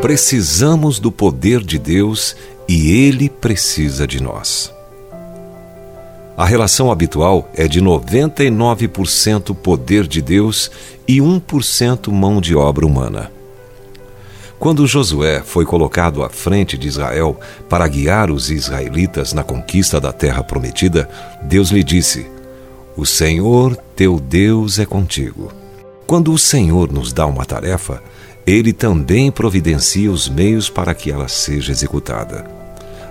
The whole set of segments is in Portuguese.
Precisamos do poder de Deus e Ele precisa de nós. A relação habitual é de 99% poder de Deus e 1% mão de obra humana. Quando Josué foi colocado à frente de Israel para guiar os israelitas na conquista da terra prometida, Deus lhe disse: O Senhor teu Deus é contigo. Quando o Senhor nos dá uma tarefa, ele também providencia os meios para que ela seja executada.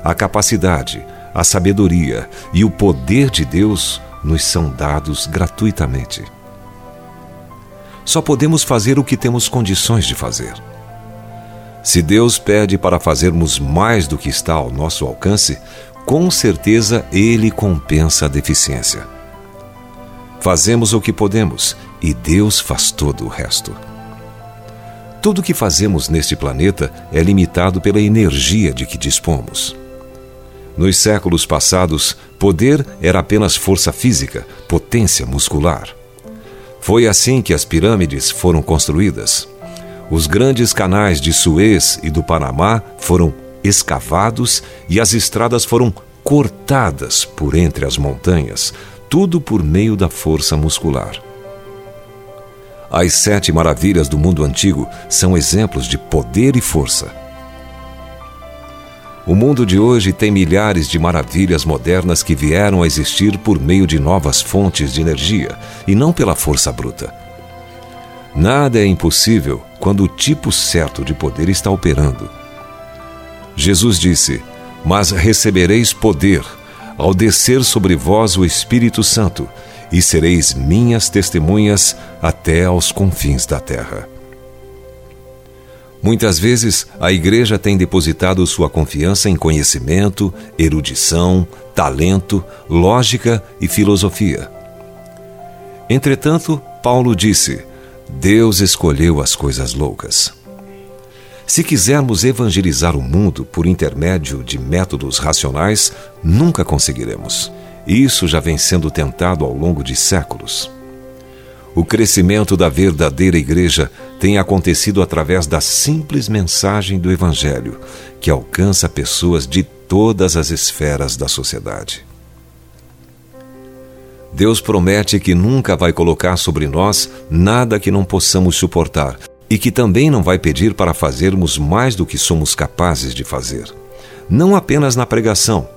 A capacidade, a sabedoria e o poder de Deus nos são dados gratuitamente. Só podemos fazer o que temos condições de fazer. Se Deus pede para fazermos mais do que está ao nosso alcance, com certeza Ele compensa a deficiência. Fazemos o que podemos e Deus faz todo o resto. Tudo o que fazemos neste planeta é limitado pela energia de que dispomos. Nos séculos passados, poder era apenas força física, potência muscular. Foi assim que as pirâmides foram construídas. Os grandes canais de Suez e do Panamá foram escavados e as estradas foram cortadas por entre as montanhas, tudo por meio da força muscular. As sete maravilhas do mundo antigo são exemplos de poder e força. O mundo de hoje tem milhares de maravilhas modernas que vieram a existir por meio de novas fontes de energia e não pela força bruta. Nada é impossível quando o tipo certo de poder está operando. Jesus disse: Mas recebereis poder ao descer sobre vós o Espírito Santo, e sereis minhas testemunhas até aos confins da terra. Muitas vezes, a igreja tem depositado sua confiança em conhecimento, erudição, talento, lógica e filosofia. Entretanto, Paulo disse: Deus escolheu as coisas loucas. Se quisermos evangelizar o mundo por intermédio de métodos racionais, nunca conseguiremos. Isso já vem sendo tentado ao longo de séculos. O crescimento da verdadeira igreja tem acontecido através da simples mensagem do Evangelho, que alcança pessoas de todas as esferas da sociedade. Deus promete que nunca vai colocar sobre nós nada que não possamos suportar e que também não vai pedir para fazermos mais do que somos capazes de fazer. Não apenas na pregação,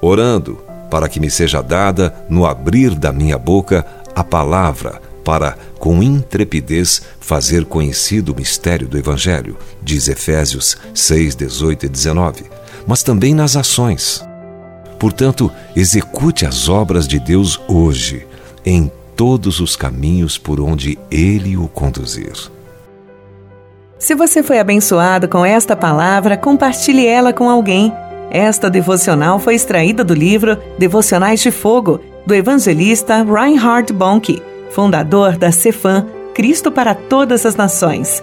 orando, para que me seja dada, no abrir da minha boca, a palavra para, com intrepidez, fazer conhecido o mistério do Evangelho, diz Efésios 6, 18 e 19, mas também nas ações. Portanto, execute as obras de Deus hoje, em todos os caminhos por onde Ele o conduzir. Se você foi abençoado com esta palavra, compartilhe ela com alguém. Esta devocional foi extraída do livro Devocionais de Fogo, do evangelista Reinhard Bonnke fundador da Cefam, Cristo para Todas as Nações.